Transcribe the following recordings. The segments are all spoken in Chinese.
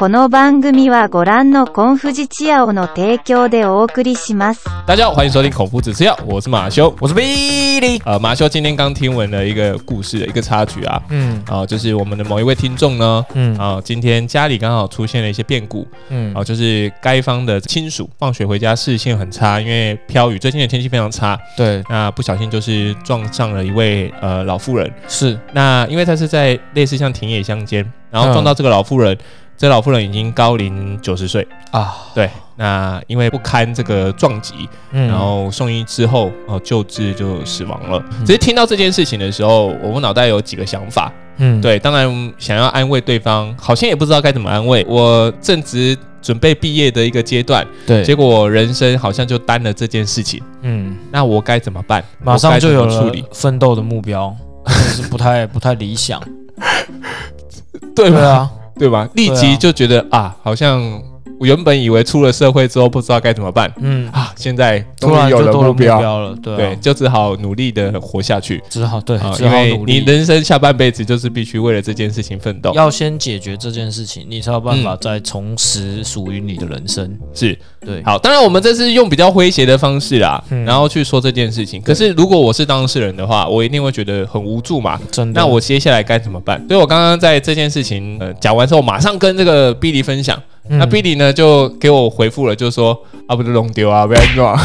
この番組はご覧のコンフジチアオの提供でお送りします。大家好，欢迎收听孔夫子吃药，我是马修。我是 Billy。呃，马修今天刚听闻了一个故事的一个插曲啊，嗯啊、就是我们的某一位听众呢，嗯啊、今天家里刚好出现了一些变故，嗯啊、就是该方的亲属放学回家视线很差，因为飘雨，最近的天气非常差，对，那不小心就是撞上了一位呃老妇人。是那因为他是在类似像田野乡间，然后嗯撞到这个老妇人， 这老妇人已经高龄九十岁，啊，对，那因为不堪这个撞击，嗯然后送医之后，哦，救治就死亡了。只是听到这件事情的时候，我脑袋有几个想法。嗯，对，当然想要安慰对方，好像也不知道该怎么安慰。我正值准备毕业的一个阶段，对，结果人生好像就担了这件事情，嗯，那我该怎么办？马上就有处理，奋斗的目标，真是不太不太理想。对吧？对啊，对吧？立即就觉得啊，好像我原本以为出了社会之后不知道该怎么办嗯，啊，现在突终于有了目目标，了，对就只好努力的活下去。只好对啊，，只好努力。你人生下半辈子就是必须为了这件事情奋斗。要先解决这件事情，你才有办法再重拾属于你的人生。是对，好，当然我们这是用比较诙谐的方式啦，嗯然后去说这件事情。可是如果我是当事人的话，我一定会觉得很无助嘛。真的。那我接下来该怎么办？所以我刚刚在这件事情呃讲完之后，马上跟这个 Billy 分享。嗯那 Billy 呢就给我回复了，就说啊不是弄丢啊，不要弄啊，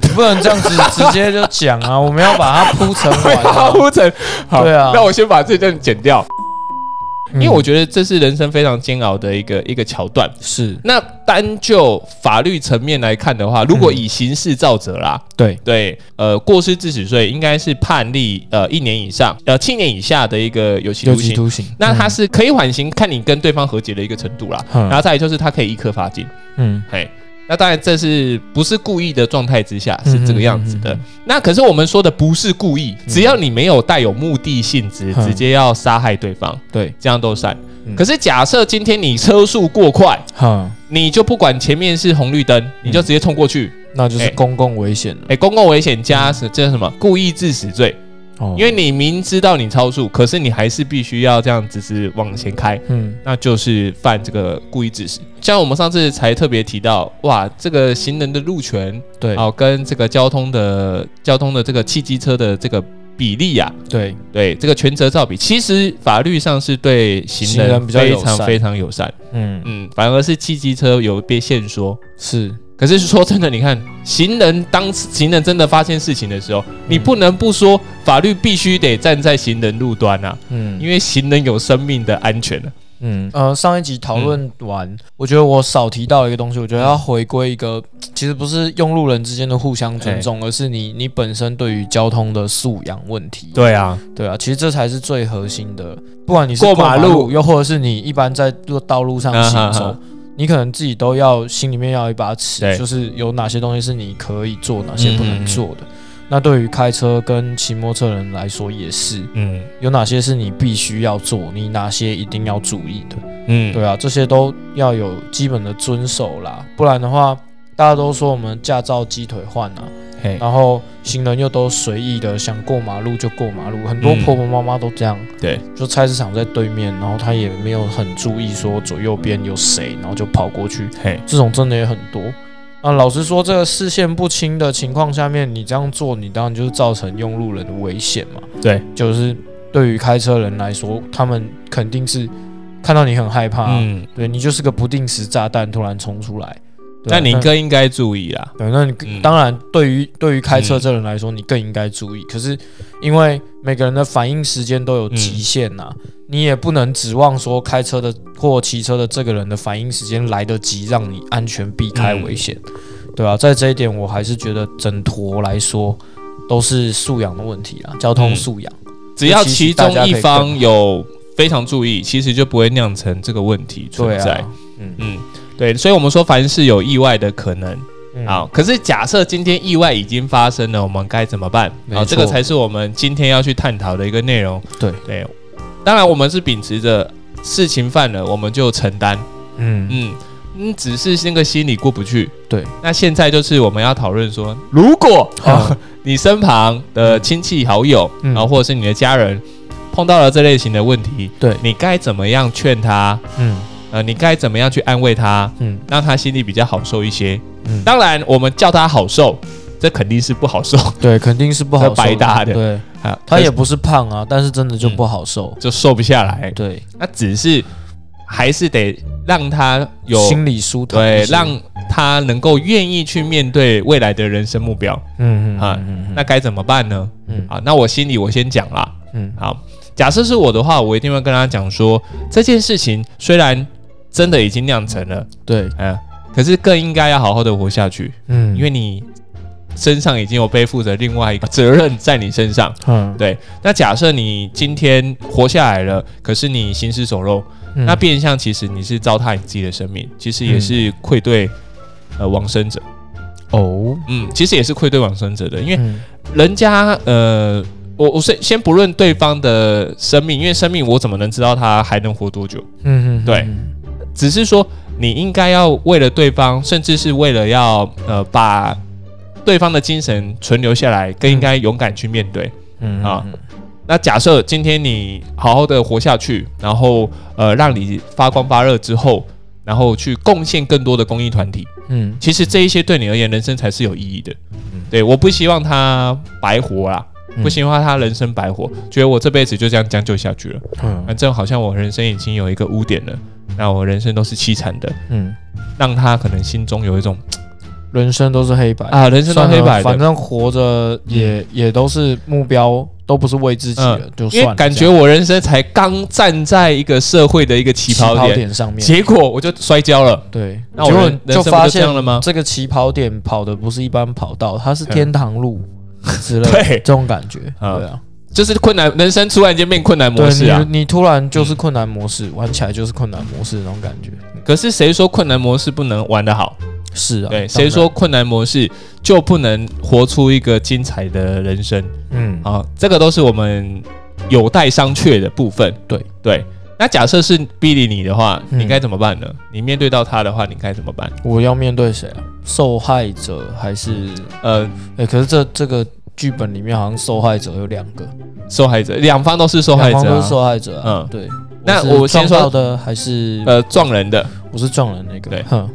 你 不能这样子直接就讲啊，我们要把它铺陈不完啊。铺成。好，对啊那我先把这段剪掉，因为嗯我觉得这是人生非常煎熬的一个一个桥段。是那单就法律层面来看的话，如果以刑事造责啦，对，对，呃，过失致死罪应该是判例呃一年以上，呃七年以下的一个有期徒刑。期徒刑。那它是可以缓刑，看你跟对方和解的一个程度啦。嗯然后再来就是它可以一颗罚金，嗯嘿。那当然，这是不是故意的状态之下是这个样子的。嗯嗯那可是我们说的不是故意，只要你没有带有目的性质，嗯。直接要杀害对方，对，这样都算。嗯。可是假设今天你车速过快，哈，你就不管前面是红绿灯，你就直接冲过去，那就是哎。公共危险了。哎、公共危险加是这是什么？故意致死罪？哦。因为你明知道你超速，可是你还是必须要这样子是往前开，嗯。那就是犯这个故意致死。像我们上次才特别提到，哇，这个行人的路权对。哦，跟这个交通的交通的这个汽机车的这个比例呀、对。对这个权责照比，其实法律上是对行人非常非常友善，嗯。嗯，反而是汽机车有被限缩。是可是说真的，你看行人当行人真的发现事情的时候，你不能不说法律必须得站在行人路端啊，嗯。因为行人有生命的安全啊。嗯。呃，上一集讨论完，我觉得我少提到一个东西，我觉得要回归一个，其实不是用路人之间的互相尊重，而是你你本身对于交通的素养问题。对啊，对啊，其实这才是最核心的。不管你是过过马马路又或者是你一般在路道路上啊哈行走哈，你可能自己都要心里面要有一把尺，就是有哪些东西是你可以做，哪些不能做的。那对于开车跟骑摩托车人来说也是，嗯有哪些是你必须要做，你哪些一定要注意的。嗯，对啊，这些都要有基本的遵守啦，不然的话，大家都说我们驾照鸡腿换啊，嘿，然后行人又都随意的想过马路就过马路，很多嗯婆婆妈妈都这样。对，就菜市场在对面，然后他也没有很注意说左右边有谁，然后就跑过去，嘿，这种真的也很多。那老实说，这个视线不清的情况下面，你这样做，你当然就是造成用路人的危险嘛。对，就是对于开车人来说，他们肯定是看到你很害怕，嗯，对你就是个不定时炸弹突然冲出来。那你更应该注意啦。对，那你、嗯。当然对于对于开车这人来说，你更应该注意。可是因为每个人的反应时间都有极限呐、你也不能指望说开车的或骑车的这个人的反应时间来得及，让你安全避开危险，对啊，在这一点，我还是觉得整坨来说都是素养的问题啦，交通嗯素养。只要其中一方有非常注意，其实就不会酿成这个问题存在。啊，嗯。嗯，对，所以我们说凡事有意外的可能。嗯。好，可是假设今天意外已经发生了，我们该怎么办？好，这个才是我们今天要去探讨的一个内容。对。对，当然我们是秉持着事情犯了我们就承担，嗯。嗯嗯，只是那个心里过不去。对，那现在就是我们要讨论说，如果啊、嗯你身旁的亲戚好友，嗯。然后或者是你的家人碰到了这类型的问题，对。你该怎么样劝他？嗯呃，你该怎么样去安慰他，嗯让他心里比较好受一些。嗯，当然，我们叫他好受，这肯定是不好受对，肯定是不好受白搭的对，啊，他也不是胖啊，但是真的就不好受。就瘦不下来。对，那只是还是得让他有心理舒坦。对，让他能够愿意去面对未来的人生目标。嗯嗯啊那该怎么办呢？嗯啊，那我心里我先讲啦。嗯好，假设是我的话，我一定会跟他讲说，这件事情虽然真的已经酿成了，对，嗯、可是更应该要好好的活下去，嗯，因为你身上已经有背负着另外一个责任在你身上。嗯。对，那假设你今天活下来了，可是你行尸走肉，嗯。那变相其实你是糟蹋你自己的生命，其实也是愧对呃往生者。哦，嗯，其实也是愧对往生者的，因为嗯。人家呃，我我先先不论对方的生命，因为生命我怎么能知道他还能活多久？嗯嗯，对。嗯只是说你应该要为了对方，甚至是为了要呃把对方的精神存留下来，更应该勇敢去面对。嗯啊，那假设今天你好好的活下去，然后呃让你发光发热之后，然后去贡献更多的公益团体，嗯其实这一些对你而言，人生才是有意义的。嗯对，我不希望他白活啦，嗯不希望他人生白活，觉得我这辈子就这样将就下去了。嗯反正好像我人生已经有一个污点了，那我人生都是凄惨的，嗯，让他可能心中有一种人生都是黑白。啊，人生都是黑白的，反正活着也也都是目标，都不是为自己的，就因算感觉我人生才刚站在一个社会的一个起跑点，点上面，结果我就摔跤了。对，那我就就发现了吗？这个起跑点跑的不是一般跑道，它是嗯。天堂路之类的，对。这种感觉，啊。对啊，就是困难，人生突然间变困难模式啊！你你突然就是困难模式，玩起来就是困难模式那种感觉，可是谁说困难模式不能玩得好？是啊，对，谁说？困难模式就不能活出一个精彩的人生？嗯，啊，这个都是我们有待商榷的部分。对对，那假设是逼你你的话，嗯你该怎么办呢？你面对到他的话，你该怎么办？我要面对谁啊？受害者还是？呃，哎，可是这这个剧本里面好像受害者有两个，受害者，两方都是受害者、都是。受害者啊。嗯对。那我先说的还是呃，撞人的，我是撞人那个？对哼，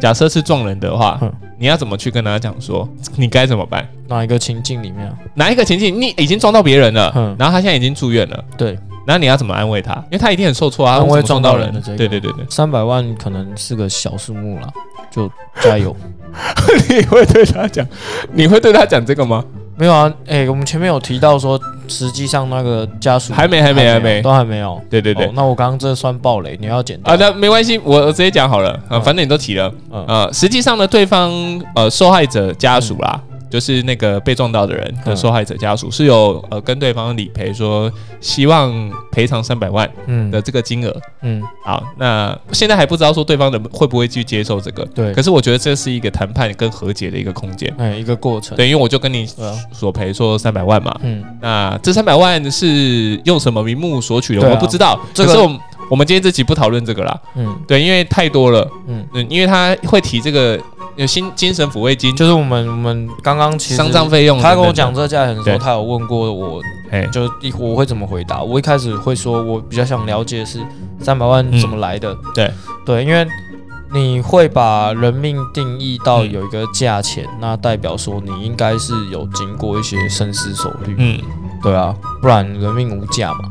假设是撞人的话嗯，你要怎么去跟他讲说，你该怎么办？哪一个情境里面啊？哪一个情境你已经撞到别人了，嗯然后他现在已经住院了，对，然后你要怎么安慰他？因为他一定很受挫啊，安慰他为什么撞撞到人到人的这个对对对对，三百万可能是个小数目啦，就加油。你会对他讲，你会对他讲这个吗？没有啊，哎、我们前面有提到说，实际上那个家属还没还没还没都还没有。对对对。哦，那我刚刚这算暴雷，你要剪掉。啊，那没关系，我我直接讲好了啊，嗯。反正你都提了，嗯。呃，实际上呢，对方呃受害者家属啦，就是那个被撞到的人的嗯。受害者家属是有呃跟对方理赔说希望赔偿三百万嗯。的这个金额。嗯，好，那现在还不知道说对方的会不会去接受这个，对。可是我觉得这是一个谈判跟和解的一个空间。哎、一个过程。对，因为我就跟你索赔说三百万嘛，嗯，那这三百万是用什么名目索取的，我不知道。这个可是我们我们今天这集不讨论这个啦，嗯。对，因为太多了，嗯，嗯，因为他会提这个有心精神抚慰金、就是我们我们刚刚其实丧葬费用等等，他跟我讲这个价钱的时候，对。他有问过我，哎，就一我会怎么回答？我一开始会说，我比较想了解是三百万嗯。怎么来的。对。对，因为你会把人命定义到嗯有一个价钱，那代表说你应该是有经过一些深思熟虑。嗯，对啊，不然人命无价嘛，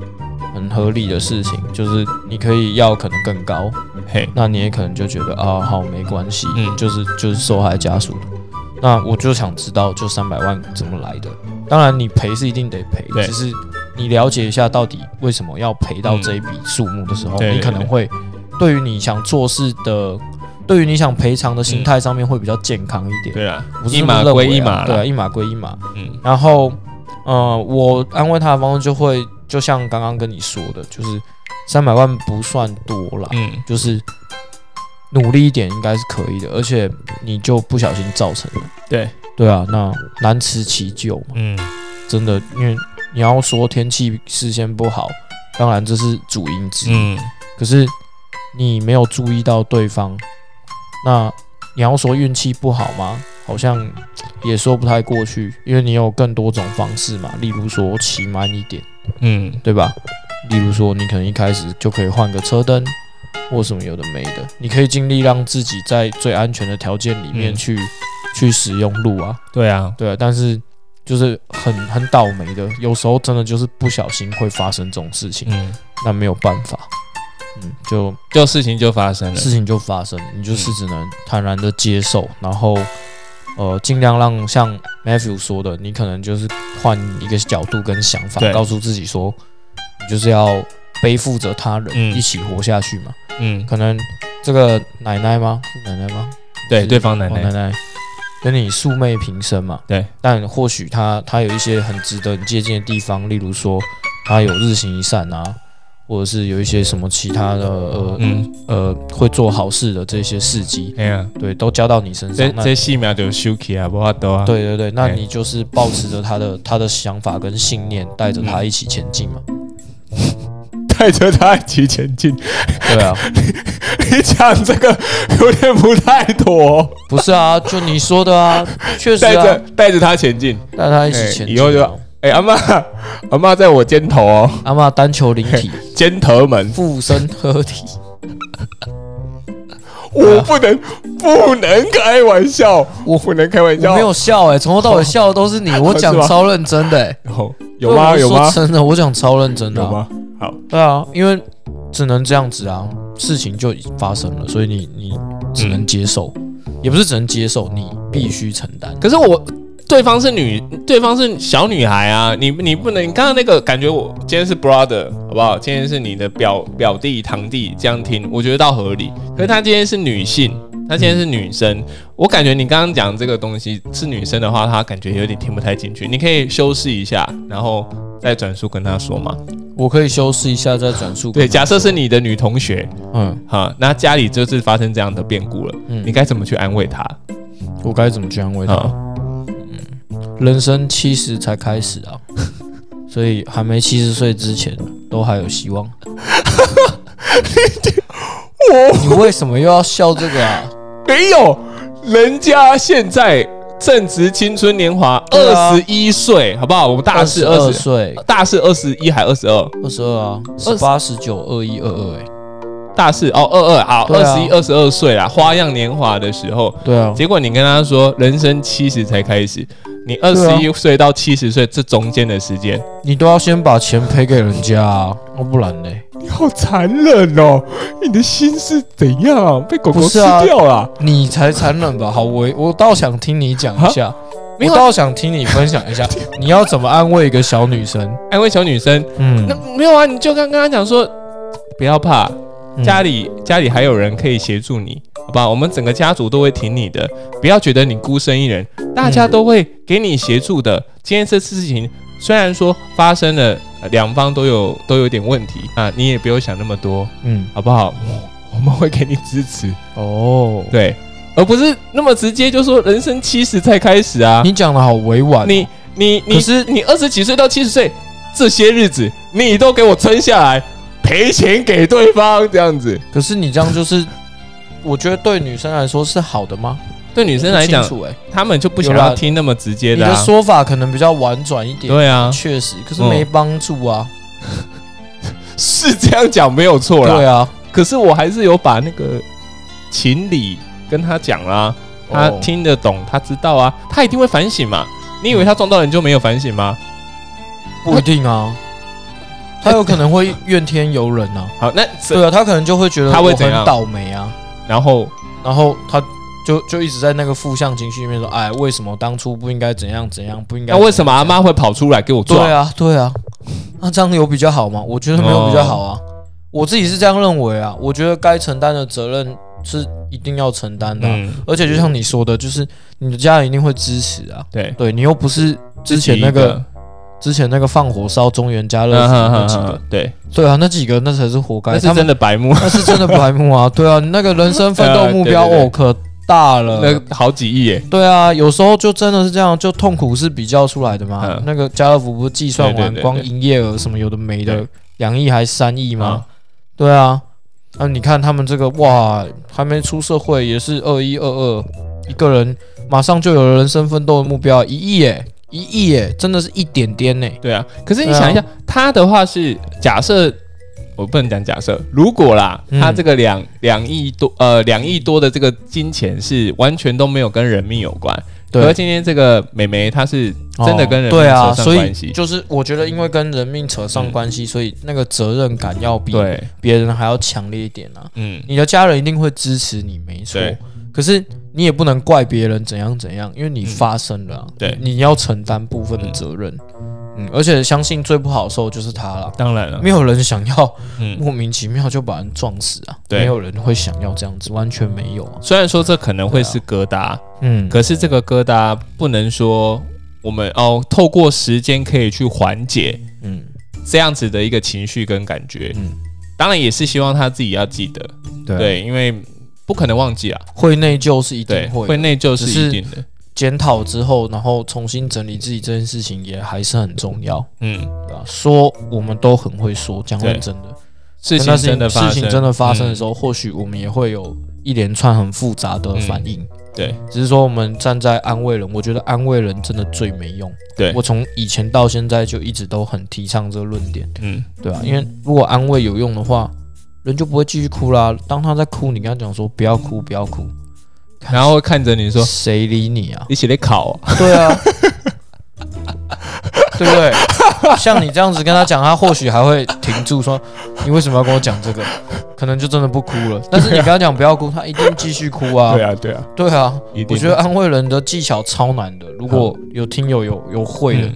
很合理的事情，就是你可以要可能更高，嘿，那你也可能就觉得啊，好没关系，嗯就是就是受害家属。那我就想知道，就三百万怎么来的？当然，你赔是一定得赔，对只是你了解一下到底为什么要赔到这一笔数目的时候，你可能会对于你想做事的，对于你想赔偿的心态上面会比较健康一点。对啊我，是一码归一码对啊，一码归一码。嗯然后，呃，我安慰他的方式就会，就像刚刚跟你说的，就是三百万不算多啦，嗯，就是努力一点应该是可以的，而且你就不小心造成了，对，对啊，那难辞其咎嘛，嗯，真的，因为你要说天气事先不好，当然这是主因之一，嗯，可是你没有注意到对方，那你要说运气不好吗？好像也说不太过去，因为你有更多种方式嘛，例如说骑慢一点，嗯，对吧？例如说你可能一开始就可以换个车灯，或什么有的没的，你可以尽力让自己在最安全的条件里面嗯。去、去使用路啊，对啊，对啊，但是就是很很倒霉的，有时候真的就是不小心会发生这种事情，嗯，那没有办法，嗯，就就事情就发生了。事情就发生，你就是只能坦然的接受，然后呃，尽量让像 Matthew 说的，你可能就是换一个角度跟想法，告诉自己说，你就是要背负着他人、嗯一起活下去嘛。嗯，可能这个奶奶吗？是奶奶吗？对，对方奶奶，哦奶奶跟你素昧平生嘛。对，但或许他他有一些很值得你借鉴的地方，例如说他有日行一善啊，或者是有一些什么其他的呃、嗯，呃会做好事的这些事迹，哎呀，对，都交到你身这上。那这细苗就休息啊，不法多啊。，对对对，那哎你就是保持着他的他的想法跟信念，带着他一起前进嘛。带着他一起前进。对啊，你讲这个有点不太妥，不是啊，就你说的啊，确实带着啊，带着他前进。带他一起哎前进啊。以后就哎，阿妈，阿妈在我肩头哦，阿妈单球灵体，肩头门，附身合体。我不能不能开玩笑，我不能开玩笑。我没有笑哎、从头到尾笑的都是你，我讲超认真的、欸，有有吗？有吗？真的，我讲超认真的、啊。有吗？好，对啊，因为只能这样子啊，事情就发生了，所以你你只能接受，也不是只能接受，你必须承担。可是我对方是女，对方是小女孩啊，你你不能，你刚刚那个感觉我今天是 brother 好不好？今天是你的表表弟堂弟，这样听我觉得倒合理。可是她今天是女性，她今天是女生，我感觉你刚刚讲这个东西是女生的话，她感觉有点听不太进去。你可以修饰一下，然后再转述跟她说嘛。我可以修饰一下再转述。对，假设是，你的女同学嗯好，那家里就是发生这样的变故了，嗯，你该怎么去安慰她？我该怎么去安慰他？啊，人生七十才开始啊，所以还没七十岁之前都还有希望。我你为什么又要笑这个啊？没有，人家现在正值青春年华，对啊。二十一岁，好不好？我们大四二二十，岁，大四二十一还二十二，二十二啊，十八、十九、二一、二二，哎，大四哦二二好，对啊。二十一二十二岁啦，花样年华的时候，对啊，结果你跟他说人生七十才开始，你二十一岁到七十岁这中间的时间，你都要先把钱赔给人家啊，要不然呢，你好残忍哦！你的心是怎样？被狗狗吃掉了？你才残忍吧？好，我我倒想听你讲一下，我倒想听你分享一下，你要怎么安慰一个小女生？安慰小女生，嗯那没有啊？你就刚跟他讲说，不要怕，嗯家里家里还有人可以协助你，好吧？我们整个家族都会挺你的，不要觉得你孤身一人，大家都会给你协助的。今天这次事情虽然说发生了，呃两方都有都有点问题啊，你也不用想那么多，嗯，好不好？我们会给你支持，哦，对，而不是那么直接就说人生七十才开始啊。你讲的好委婉哦，你你你可是你二十几岁到七十岁这些日子，你都给我撑下来，赔钱给对方这样子。可是你这样就是，我觉得对女生来说是好的吗？对女生来讲不，清楚哎，他们就不想要听那么直接的啊。的说法可能比较婉转一点，对啊，确实，可是嗯没帮助啊。是这样讲没有错啦。对啊，可是我还是有把那个情理跟他讲啦，他哦听得懂，他知道啊，他一定会反省嘛。你以为他撞到人就没有反省吗？不一定啊，他有可能会怨天尤人啊。好，那对啊，他可能就会觉得他会很倒霉啊，然后然后他就就一直在那个负向情绪里面说，哎，为什么当初不应该怎样怎样，不应该那为什么阿妈会跑出来给我撞？对啊，对啊，那这样有比较好吗？我觉得没有比较好啊，我自己是这样认为啊。我觉得该承担的责任是一定要承担的啊、嗯，而且就像你说的，就是你的家人一定会支持啊。对，对你又不是之前那个之前那个放火烧中原家乐福那几个对，对啊，那几个那才是活该，那是真的白目，那是真的白目啊。对啊，你那个人生奋斗目标 哦可大了。那好几亿耶。对啊，有时候就真的是这样，就痛苦是比较出来的嘛。嗯那个家乐福不是计算完光营业额什么有的没的，两亿还三亿吗嗯？对啊，那、你看他们这个哇，还没出社会也是二一二二，一个人马上就有了人生奋斗的目标，一亿耶，一亿耶，真的是一点点呢。对啊，可是你想一下，他的话是假设我不能讲假设，如果啦，嗯。他这个两两亿多呃两亿多的这个金钱是完全都没有跟人命有关，对。而今天这个美眉她是真的跟人命对啊，扯上所以关系，就是我觉得因为跟人命扯上关系，所以那个责任感要比，别人还要强烈一点啊。嗯，你的家人一定会支持你，没错。对。可是你也不能怪别人怎样怎样，因为你发生了啊、对。你要承担部分的责任。嗯，而且相信最不好受就是他了。当然了，没有人想要嗯，莫名其妙就把人撞死啊！对。没有人会想要这样子，完全没有啊。虽然说这可能会是疙瘩，嗯，可是这个疙瘩不能说我们哦透过时间可以去缓解嗯。这样子的一个情绪跟感觉，嗯，当然也是希望他自己要记得，对对，因为不可能忘记啊，会内疚是一对，定会的会内疚是只是一定的，检讨之后，然后重新整理自己这件事情也还是很重要，嗯，对吧？说我们都很会说，讲认真的，事情但那真的发生，事情真的发生的嗯时候，或许我们也会有一连串很复杂的反应。对。只是说我们站在安慰人，我觉得安慰人真的最没用。对。我从以前到现在就一直都很提倡这个论点，嗯，对吧、因为如果安慰有用的话，人就不会继续哭啦。当他在哭，你跟他讲说不要哭，不要哭，然后会看着你说谁理你啊？一起来考，啊对啊，对不对？像你这样子跟他讲，他或许还会停住说：“你为什么要跟我讲这个？”可能就真的不哭了。但是你跟他讲不要哭，他一定继续哭啊。对啊，对啊，对啊，我觉得安慰人的技巧超难的。如果有听友有有会的，嗯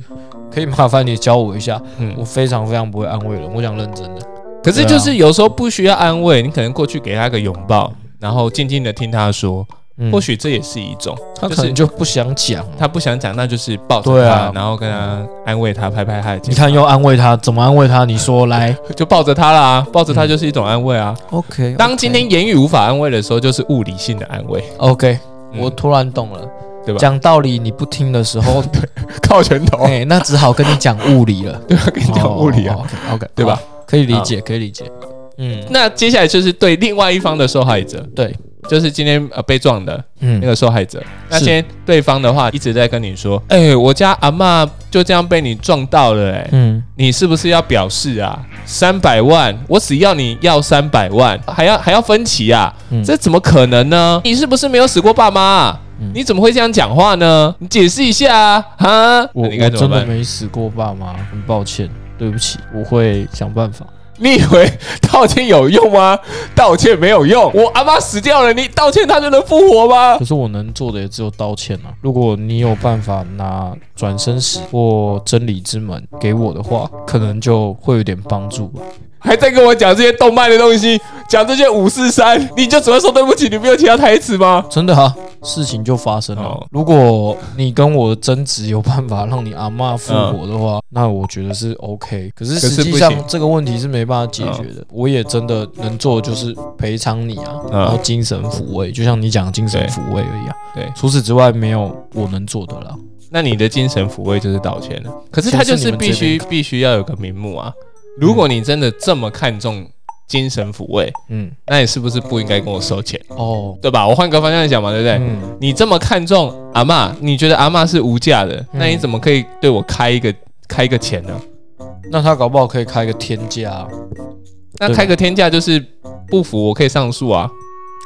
可以麻烦你教我一下。嗯我非常非常不会安慰人，我讲认真的。可是就是有时候不需要安慰，你可能过去给他个拥抱，然后静静的听他说，嗯或许这也是一种。他就是可能就不想讲啊。他不想讲，那就是抱着他，对啊然后跟他安慰他，拍拍他的肩膀。你看又安慰他，怎么安慰他？你说来。就抱着他啦，抱着他就是一种安慰啊。OK，当今天言语无法安慰的时候，就是物理性的安慰，OK，嗯我突然懂了。对吧？讲道理你不听的时候，靠拳头，哎，那只好跟你讲物理了。对吧？跟你讲物理啊，OK，对吧？可以理解，可以理解。嗯，那接下来就是对另外一方的受害者，对，就是今天呃被撞的嗯那个受害者。那是今天对方的话一直在跟你说，哎，我家阿妈就这样被你撞到了，哎，嗯，你是不是要表示啊？三百万，我只要你要三百万，还要还要分期啊？嗯这怎么可能呢？你是不是没有死过爸妈你怎么会这样讲话呢？你解释一下啊！哈，我你该我真的怎么办？没死过爸妈，很抱歉，对不起，我会想办法。你以为道歉有用吗？道歉没有用。我阿妈死掉了，你道歉她就能复活吗？可是我能做的也只有道歉了。如果你有办法拿转生石或真理之门给我的话，可能就会有点帮助吧。还在跟我讲这些动漫的东西，讲这些五四三，你就只会说对不起，你没有其他台词吗？真的啊，事情就发生了。哦如果你跟我争执有办法让你阿嬷复活的话，那我觉得是 OK。可是可是实际不行上这个问题是没办法解决的。我也真的能做的就是赔偿你啊，嗯然后精神抚慰，就像你讲的精神对抚慰而已啊。对除此之外没有我能做的了。那你的精神抚慰就是道歉了。可是他就是必须必须要有个名目啊。如果你真的这么看重精神抚慰，嗯，那你是不是不应该跟我收钱，哦，对吧？我换个方向想嘛，对不对？嗯，你这么看重阿嬷，你觉得阿嬷是无价的，那你怎么可以对我开一个开一个钱呢？那他搞不好可以开个天价啊、那开个天价就是不服，我可以上诉啊。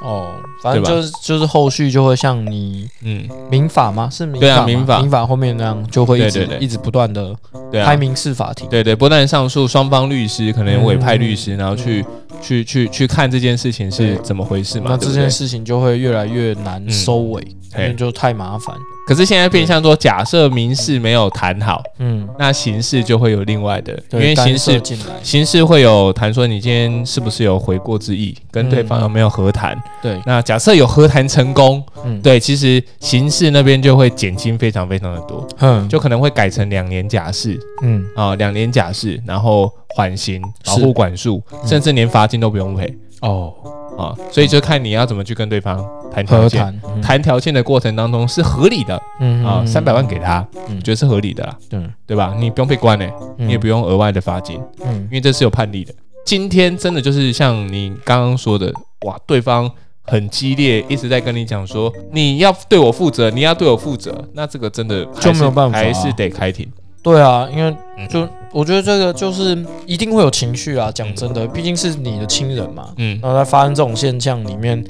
哦，反正就是就是后续就会像你嗯，民法吗？是民对啊民法。民法后面那样就会一直对对对。一直不断的对啊。开，民事法庭。对对，不但上诉，双方律师可能委派律嗯师，然后去去去去看这件事情是对。怎么回事嘛。那对不对？这件事情就会越来越难嗯。收尾，因嘿为就太麻烦。可是现在变相说，假设民事没有谈好，嗯，那刑事就会有另外的，因对，为刑事，刑事会有谈说你今天是不是有悔过之意，跟对方有没有和谈。对，那假设有和谈成功，嗯，对，其实刑事那边就会减轻非常非常的多，嗯，就可能会改成两年假释嗯，啊，两年假释，然后缓刑、保护管束，嗯。甚至连罚金都不用赔。哦，啊。所以就看你要怎么去跟对方谈条件。和谈，条件的过程当中是合理的嗯啊，三百万给他，嗯我觉得是合理的啦，对，对吧？你不用被关呢，你你也不用额外的罚金，嗯因为这是有判例的。今天真的就是像你刚刚说的，哇，对方很激烈，一直在跟你讲说你要对我负责，你要对我负责，那这个真的就没有办法啊还是得开庭。对啊，因为嗯就我觉得这个就是一定会有情绪啊。讲真的，毕竟是你的亲人嘛。嗯然后在发生这种现象里面，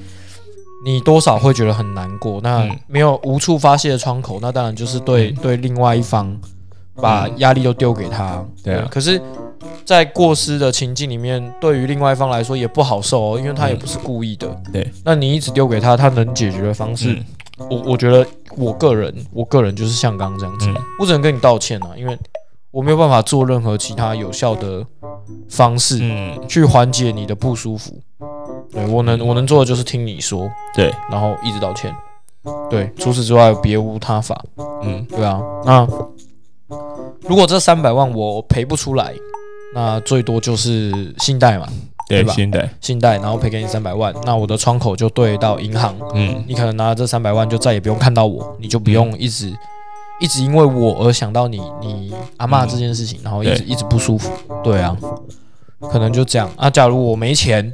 你多少会觉得很难过。那嗯没有无处发泄的窗口，那当然就是对、嗯对另外一方把压力都丢给他。对啊可是，在过失的情境里面，对于另外一方来说也不好受哦，因为他也不是故意的。对，那你一直丢给他，他能解决的方式，嗯我我觉得我个人，我个人就是像刚刚这样子，嗯我只能跟你道歉啊，因为我没有办法做任何其他有效的方式嗯，去缓解你的不舒服。对我能我能做的就是听你说，对，然后一直道歉。对，除此之外别无他法。嗯。对啊，那如果这三百万我赔不出来，那最多就是信贷嘛，对，对吧？信贷，信贷，然后赔给你三百万，那我的窗口就对到银行，嗯。你可能拿了这三百万就再也不用看到我，你就不用一直、一直因为我而想到你你阿嬷这件事情，然后一直一直不舒服。对啊，可能就这样啊。假如我没钱，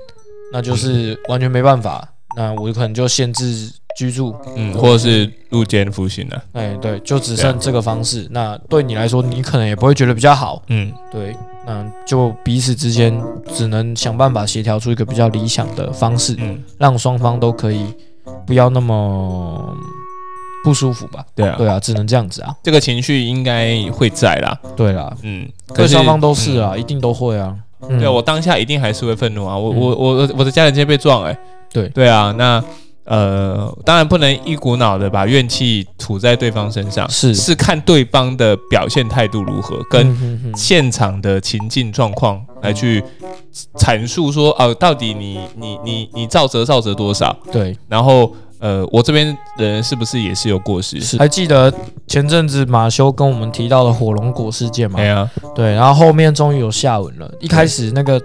那就是完全没办法，那我可能就限制居住。嗯，或者是入监服刑了，哎，对，就只剩这个方式。那对你来说，你可能也不会觉得比较好。嗯对，那就彼此之间只能想办法协调出一个比较理想的方式，嗯，让双方都可以不要那么不舒服吧。对啊，对啊，只能这样子啊。这个情绪应该会在啦，对啦，嗯，可是对双方都是嗯。啊，一定都会啊。嗯。对我当下一定还是会愤怒啊！我嗯。我我我的家人今天被撞哎、对。对啊，那呃，当然不能一股脑的把怨气吐在对方身上，是。是看对方的表现态度如何，跟现场的情境状况来去阐述说，哦、到底你你你你照责照责多少，对。然后呃，我这边人是不是也是有过失？是。还记得前阵子马修跟我们提到的火龙果事件吗对啊，对，然后后面终于有下文了。一开始那个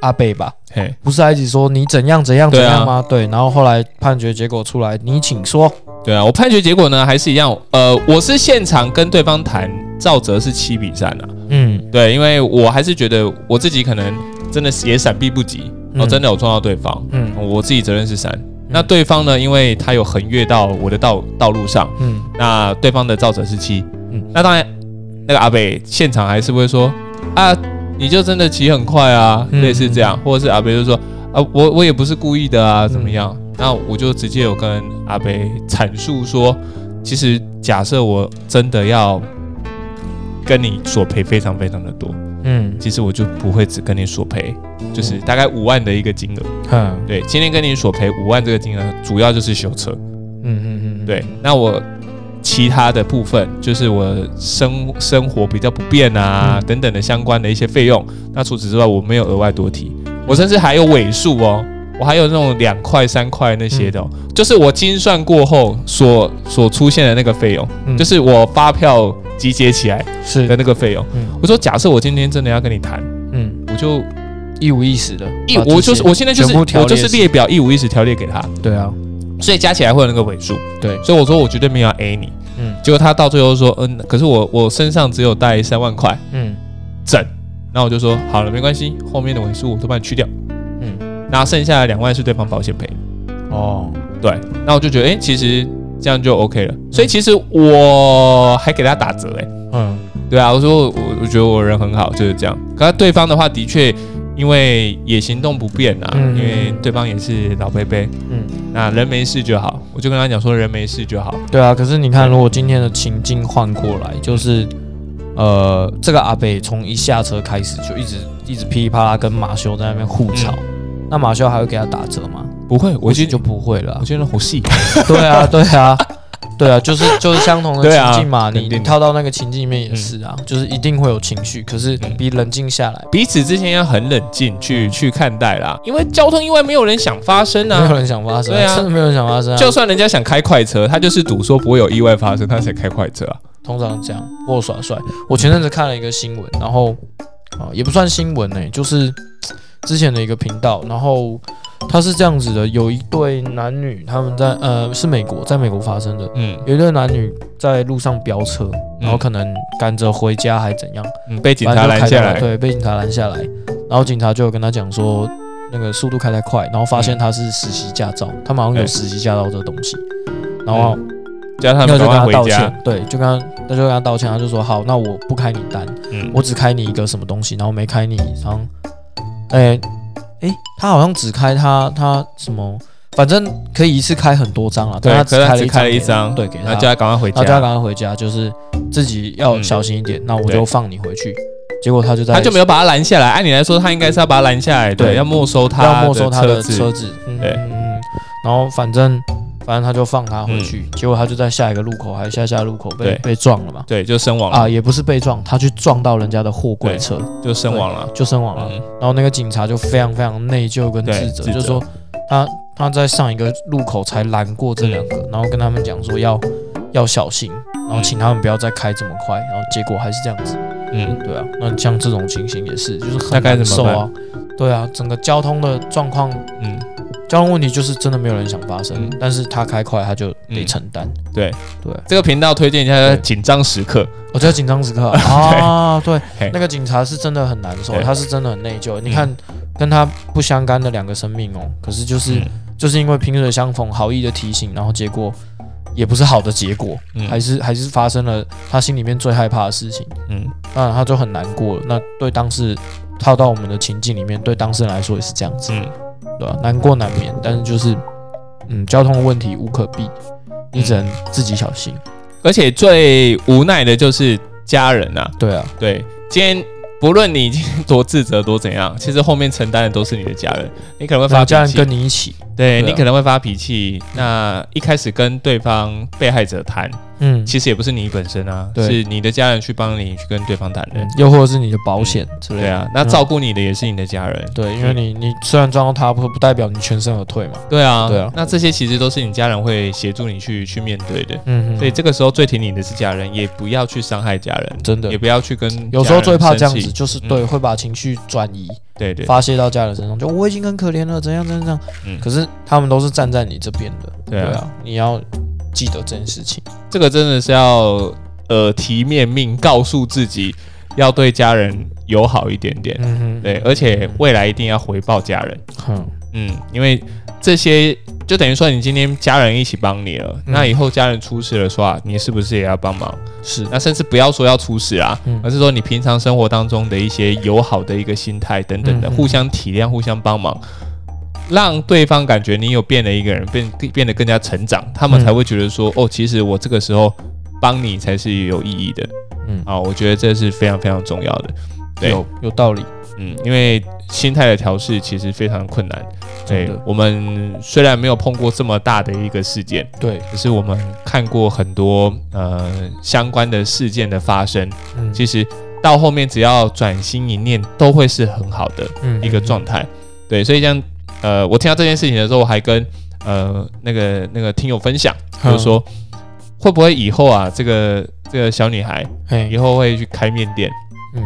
阿贝吧，嘿，不是还一直说你怎样怎样怎样吗？对，然后后来判决结果出来，你请说。对啊，我判决结果呢还是一样，呃，我是现场跟对方谈，赵哲是七比三啊。嗯对，因为我还是觉得我自己可能真的是也闪避不及，然后真的有撞到对方，嗯我自己责任是三。那对方呢，因为他有横越到我的道道路上，嗯。那对方的造者是七，嗯。那当然那个阿北现场还是会说啊，你就真的骑很快啊，嗯。类似这样，或者是阿北就说啊，我我也不是故意的啊，怎么样？嗯那我就直接有跟阿北阐述说，其实假设我真的要跟你索赔非常非常的多，嗯。其实我就不会只跟你索赔，就是大概五万的一个金额。嗯。对，今天跟你索赔五万这个金额，主要就是修车。嗯嗯嗯，对，那我其他的部分就是我生生活比较不便啊、嗯。等等的相关的一些费用。那除此之外，我没有额外多提，我甚至还有尾数哦，我还有那种两块、三块那些的、哦，就是我精算过后所所出现的那个费用，嗯。就是我发票集结起来是。的那个费用。嗯。我说，假设我今天真的要跟你谈，嗯。我就一五一十的，一我就是我现在就是我就是列表一五一十条列给他，对啊，所以加起来会有那个尾数。对，所以我说我绝对没有要 A 你，嗯。结果他到最后说，嗯，可是我我身上只有带三万块嗯。整，那我就说好了，没关系，后面的尾数我都帮你去掉，嗯。那剩下的两万是对方保险赔，哦，对，那我就觉得，哎、其实这样就 OK 了，所以其实我还给他打折、哎，嗯。对啊，我说我我觉得我人很好，就是这样，可是对方的话的确。因为也行动不便啊，嗯因为对方也是老贝贝，嗯，那人没事就好，我就跟他讲说人没事就好，对啊。可是你看，如果今天的情境换过来，就是呃，这个阿北从一下车开始就一直一直噼里啪啦跟马修在那边互吵，那马修还会给他打折吗？不会，我今我就就不会了啊我。觉得好细，对啊，对啊，对啊，就是就是相同的对啊情境嘛，肯定你你套到那个情境里面也是啊，就是一定会有情绪，可是嗯比冷静下来，彼此之间要很冷静去去看待啦，因为交通意外没有人想发生啊没有啊。人想发生，对啊真的没有人想发生啊。就算人家想开快车，他就是赌说不会有意外发生，他才开快车啊。通常这样或耍帅。我前阵子看了一个新闻，然后啊也不算新闻呢、就是之前的一个频道，然后他是这样子的，有一对男女，他们在呃是美国，在美国发生的，嗯。有一对男女在路上飙车，然后可能赶着回家还怎样，嗯，被警察拦下来，对，被警察拦下来，然后警察就有跟他讲说。那个速度开太快，然后发现他是实习驾照，他们好像有实习驾照这个东西，然后嗯叫他那就跟他道歉，，对，就跟他，那就跟他道歉，他就说好，那我不开你单，嗯，我只开你一个什么东西，然后没开你，然后，哎、哎、他好像只开他他什么，反正可以一次开很多张啊，对，他只开了一给张，对，给他，叫他赶快回然后叫他，赶快回家，就是自己要小心一点，那我就放你回去。结果他就在他就没有把他拦下来。按理来说，他应该是要把他拦下来的，对要没收他要没收他的车子，嗯对。嗯嗯，然后反正反正他就放他回去，结果他就在下一个路口还是下下路口被被撞了嘛。对，就身亡了，啊，也不是被撞，他去撞到人家的货柜车，就身亡了。就身亡了。嗯，然后那个警察就非常非常内疚跟自责，就说他他在上一个路口才拦过这两个，然后跟他们讲说要要小心，然后请他们不要再开这么快，然后结果还是这样子。嗯，对啊，那像这种情形也是，就是很难怎么办？受啊。对啊，整个交通的状况，嗯，交通问题就是真的没有人想发生，嗯。但是他开快他就得嗯承担。对。对，这个频道推荐一下对。紧张时刻，我觉得紧张时刻啊，对。嘿，那个警察是真的很难受，对。他是真的很内疚。你看，跟他不相干的两个生命哦，可是就是嗯。就是因为萍水相逢，好意的提醒，然后结果也不是好的结果，嗯。还是还是发生了他心里面最害怕的事情，嗯，那他就很难过了。那对当事套到我们的情境里面，对当事人来说也是这样子，嗯，对吧、难过难免，但是就是嗯，交通问题无可避，你只能自己小心。而且最无奈的就是家人啊，对啊，对，今天不论你今天多自责多怎样，其实后面承担的都是你的家人，你可能会发那家人脾气，跟你一起，对对啊你可能会发脾气。那一开始跟对方被害者谈，嗯，其实也不是你本身啊，对。是你的家人去帮你去跟对方谈的嗯。又或者是你的保险之类的。对啊，那嗯。照顾你的也是你的家人。对，因为你你虽然撞到他，不不代表你全身而退嘛。对啊，对啊。那这些其实都是你家人会协助你去去面对的。嗯所以这个时候最挺你的是家人，也不要去伤害家人，真的。也不要去跟有时候最怕这样子，就是对，会把情绪转移对对，发泄到家人身上，就我已经很可怜了，怎样怎样怎样。嗯。可是他们都是站在你这边的，对啊。啊，你要记得这件事情。这个真的是要呃提面命，告诉自己要对家人友好一点点。嗯哼，对，而且未来一定要回报家人。哼，嗯，因为这些就等于说你今天家人一起帮你了，嗯那以后家人出事了，说啊，你是不是也要帮忙？是，那甚至不要说要出事啊，嗯而是说你平常生活当中的一些友好的一个心态等等的，互相体谅、互相帮忙，让对方感觉你有变了一个人，变变得更加成长，他们嗯才会觉得说，哦，其实我这个时候帮你才是有意义的。嗯，啊，我觉得这是非常非常重要的。对有有道理，嗯，因为心态的调试其实非常困难。对我们虽然没有碰过这么大的一个事件，对，可是我们看过很多呃相关的事件的发生。嗯，其实到后面只要转心一念，都会是很好的嗯一个状态。对，所以这样呃，我听到这件事情的时候，我还跟呃那个那个听友分享，嗯就是说会不会以后啊，这个这个小女孩以后会去开面店，嗯，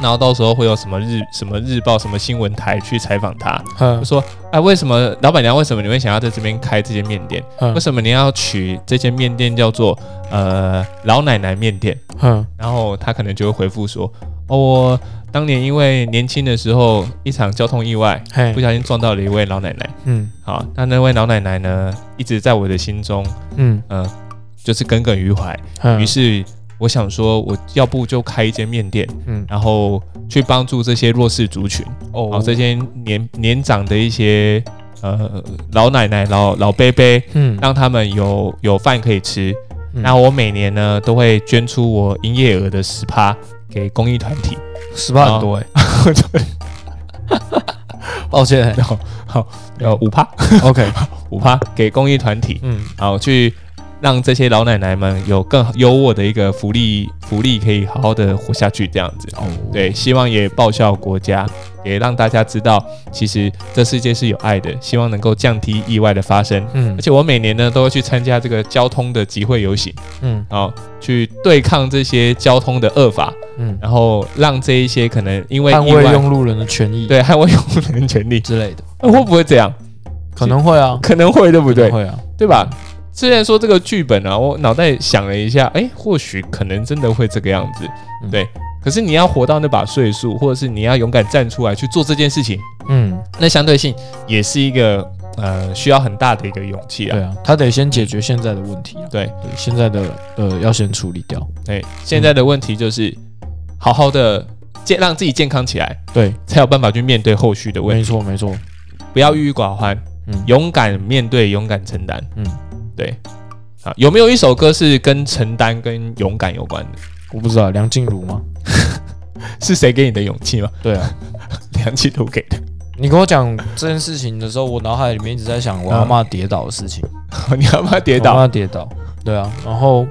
然后到时候会有什么日什么日报、什么新闻台去采访她，就说哎，为什么老板娘为什么你会想要在这边开这间面店？为什么你要取这间面店叫做呃老奶奶面店？嗯。然后她可能就会回复说，哦，我当年因为年轻的时候一场交通意外，不小心撞到了一位老奶奶。嗯好，那那位老奶奶呢，一直在我的心中，嗯呃，就是耿耿于怀。哼于是我想说，我要不就开一间面店，嗯然后去帮助这些弱势族群，哦哦，这些年年长的一些呃老奶奶、老老伯伯，嗯让他们有有饭可以吃。嗯那我每年呢都会捐出我营业额的十趴给公益团体。十八很多哎，抱歉。好，呃，五趴，，OK，五趴给公益团体，嗯。好去让这些老奶奶们有更优渥的一个福利，福利可以好好的活下去，这样子。哦，对，希望也报效国家，也让大家知道，其实这世界是有爱的，希望能够降低意外的发生。嗯而且我每年呢都会去参加这个交通的集会游行，嗯然后去对抗这些交通的恶法，嗯，然后让这一些可能因为捍卫用路人的权益，对捍卫用路人权利，之类的，那会不会这样？可能会啊，可能会，对不对？会啊，对吧？虽然说这个剧本啊，我脑袋想了一下，哎，或许可能真的会这个样子，嗯。对。可是你要活到那把岁数，或者是你要勇敢站出来去做这件事情，嗯。那相对性也是一个呃需要很大的一个勇气啊。对。啊，他得先解决现在的问题啊，对。对，现在的呃要先处理掉，对，现在的问题就是好好的健让自己健康起来，对，才有办法去面对后续的问题。没。错没错，不要郁郁寡欢，嗯，勇敢面对，勇敢承担。嗯，对。啊，有没有一首歌是跟承担跟勇敢有关的？我不知道梁静茹吗？是谁给你的勇气吗？对啊，梁静茹给的。你跟我讲这件事情的时候，我脑海里面一直在想我阿妈跌倒的事情，你阿妈跌倒阿倒，妈跌倒，对啊，然后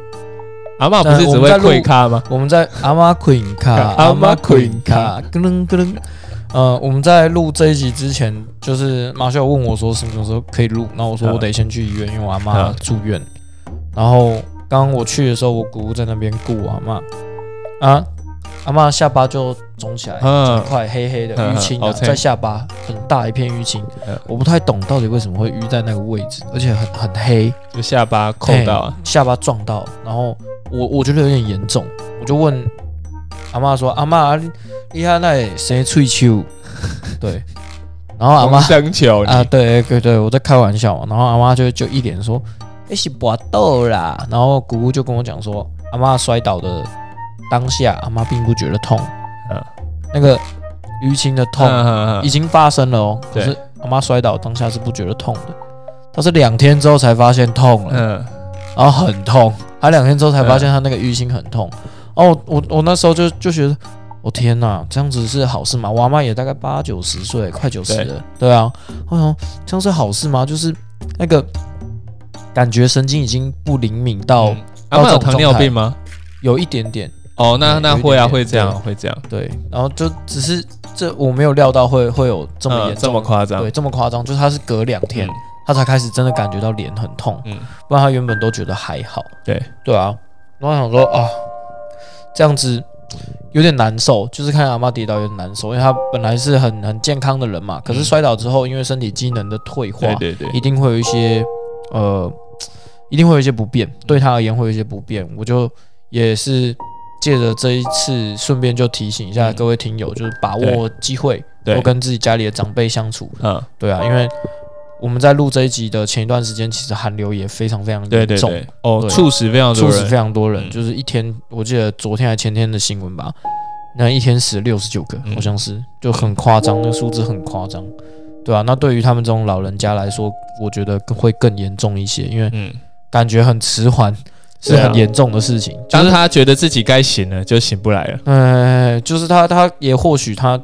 阿妈不是只会跪咖吗？我们在阿妈 Queen 卡，阿妈 Queen 卡，咯噔咯噔。呃，我们在录这一集之前，就是马修问我说什么时候可以录，然后我说嗯我得先去医院，因为我阿妈嗯住院。然后刚刚我去的时候，我姑姑在那边顾我阿妈，啊，阿妈下巴就肿起来，嗯。整块黑黑的嗯淤青啊，OK 在下巴很大一片淤青。嗯，我不太懂到底为什么会淤在那个位置，而且很很黑。就下巴扣到。啊。下巴撞到，然后我我觉得有点严重，我就问阿妈说：“阿妈，你你看那谁吹球？” 对，然后阿妈生球啊，对对对，我在开玩笑。嘛，然后阿妈就就一脸说：“那是搏斗啦。”然后姑姑就跟我讲说，阿妈摔倒的当下，阿妈并不觉得痛，嗯。那个淤青的痛嗯已经发生了哦，可是阿妈摔倒当下是不觉得痛的，她是两天之后才发现痛了。嗯。然后很痛，她两天之后才发现她那个淤青很痛。哦，我我那时候就就觉得，我、天哪，这样子是好事吗？我阿妈也大概八九十岁，快九十了，对啊。我想这样是好事吗？就是那个感觉神经已经不灵敏到嗯阿妈有糖尿病吗？有一点点，哦，那那会啊，会这样，会这样，对，然后就只是这我没有料到会会有这么嗯严重，这么夸张对，这么夸张，就是他是隔两天、嗯他才开始真的感觉到脸很痛，嗯，不然他原本都觉得还好。对，对啊，然后想说啊，这样子有点难受，就是看阿妈跌倒有点难受，因为他本来是很很健康的人嘛，可是摔倒之后，因为身体机能的退化，嗯对对对，一定会有一些呃，一定会有一些不便，对他而言会有一些不便。我就也是借着这一次，顺便就提醒一下嗯。各位听友，就是把握机会，对。多跟自己家里的长辈相处。嗯，对啊，因为我们在录这一集的前一段时间，其实寒流也非常非常对严重。哦，对。猝死非常多猝死人，非常多人，嗯。就是一天，我记得昨天还前天的新闻吧，那一天死六十九个，嗯。好像是，就很夸张，那个数字很夸张，对啊，那对于他们这种老人家来说，我觉得更会更严重一些，因为嗯，感觉很迟缓，是对啊。很严重的事情。就是，当他觉得自己该醒了，就醒不来了，呃，就是他，他也或许他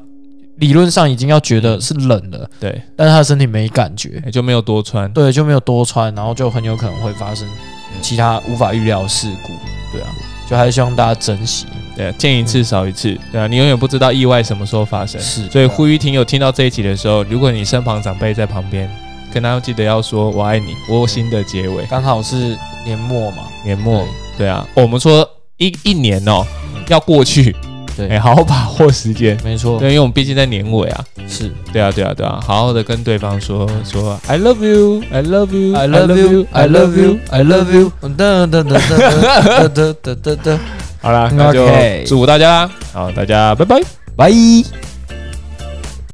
理论上已经要觉得是冷了，对，但是他的身体没感觉，也就没有多穿，对，就没有多穿，然后就很有可能会发生嗯其他无法预料的事故，对啊，就还是希望大家珍惜。对啊，见一次少一次，对啊，你永远不知道意外什么时候发生，是，所以呼吁听友听到这一集的时候，如果你身旁长辈在旁边，跟他记得要说我爱你，我有新的结尾，刚好是年末嘛，年末，对。啊，我们说一一年哦嗯。要过去，对。哎，好好把握时间，没错，对，因为我们毕竟在年尾啊，是。对啊，对啊，对啊，好好的跟对方说说 I love you，I love you，I love you, I love you, I love you，哒哒哒哒哒哒哒哒哒，好啦，那就 祝福大家啦，好，大家拜拜。拜。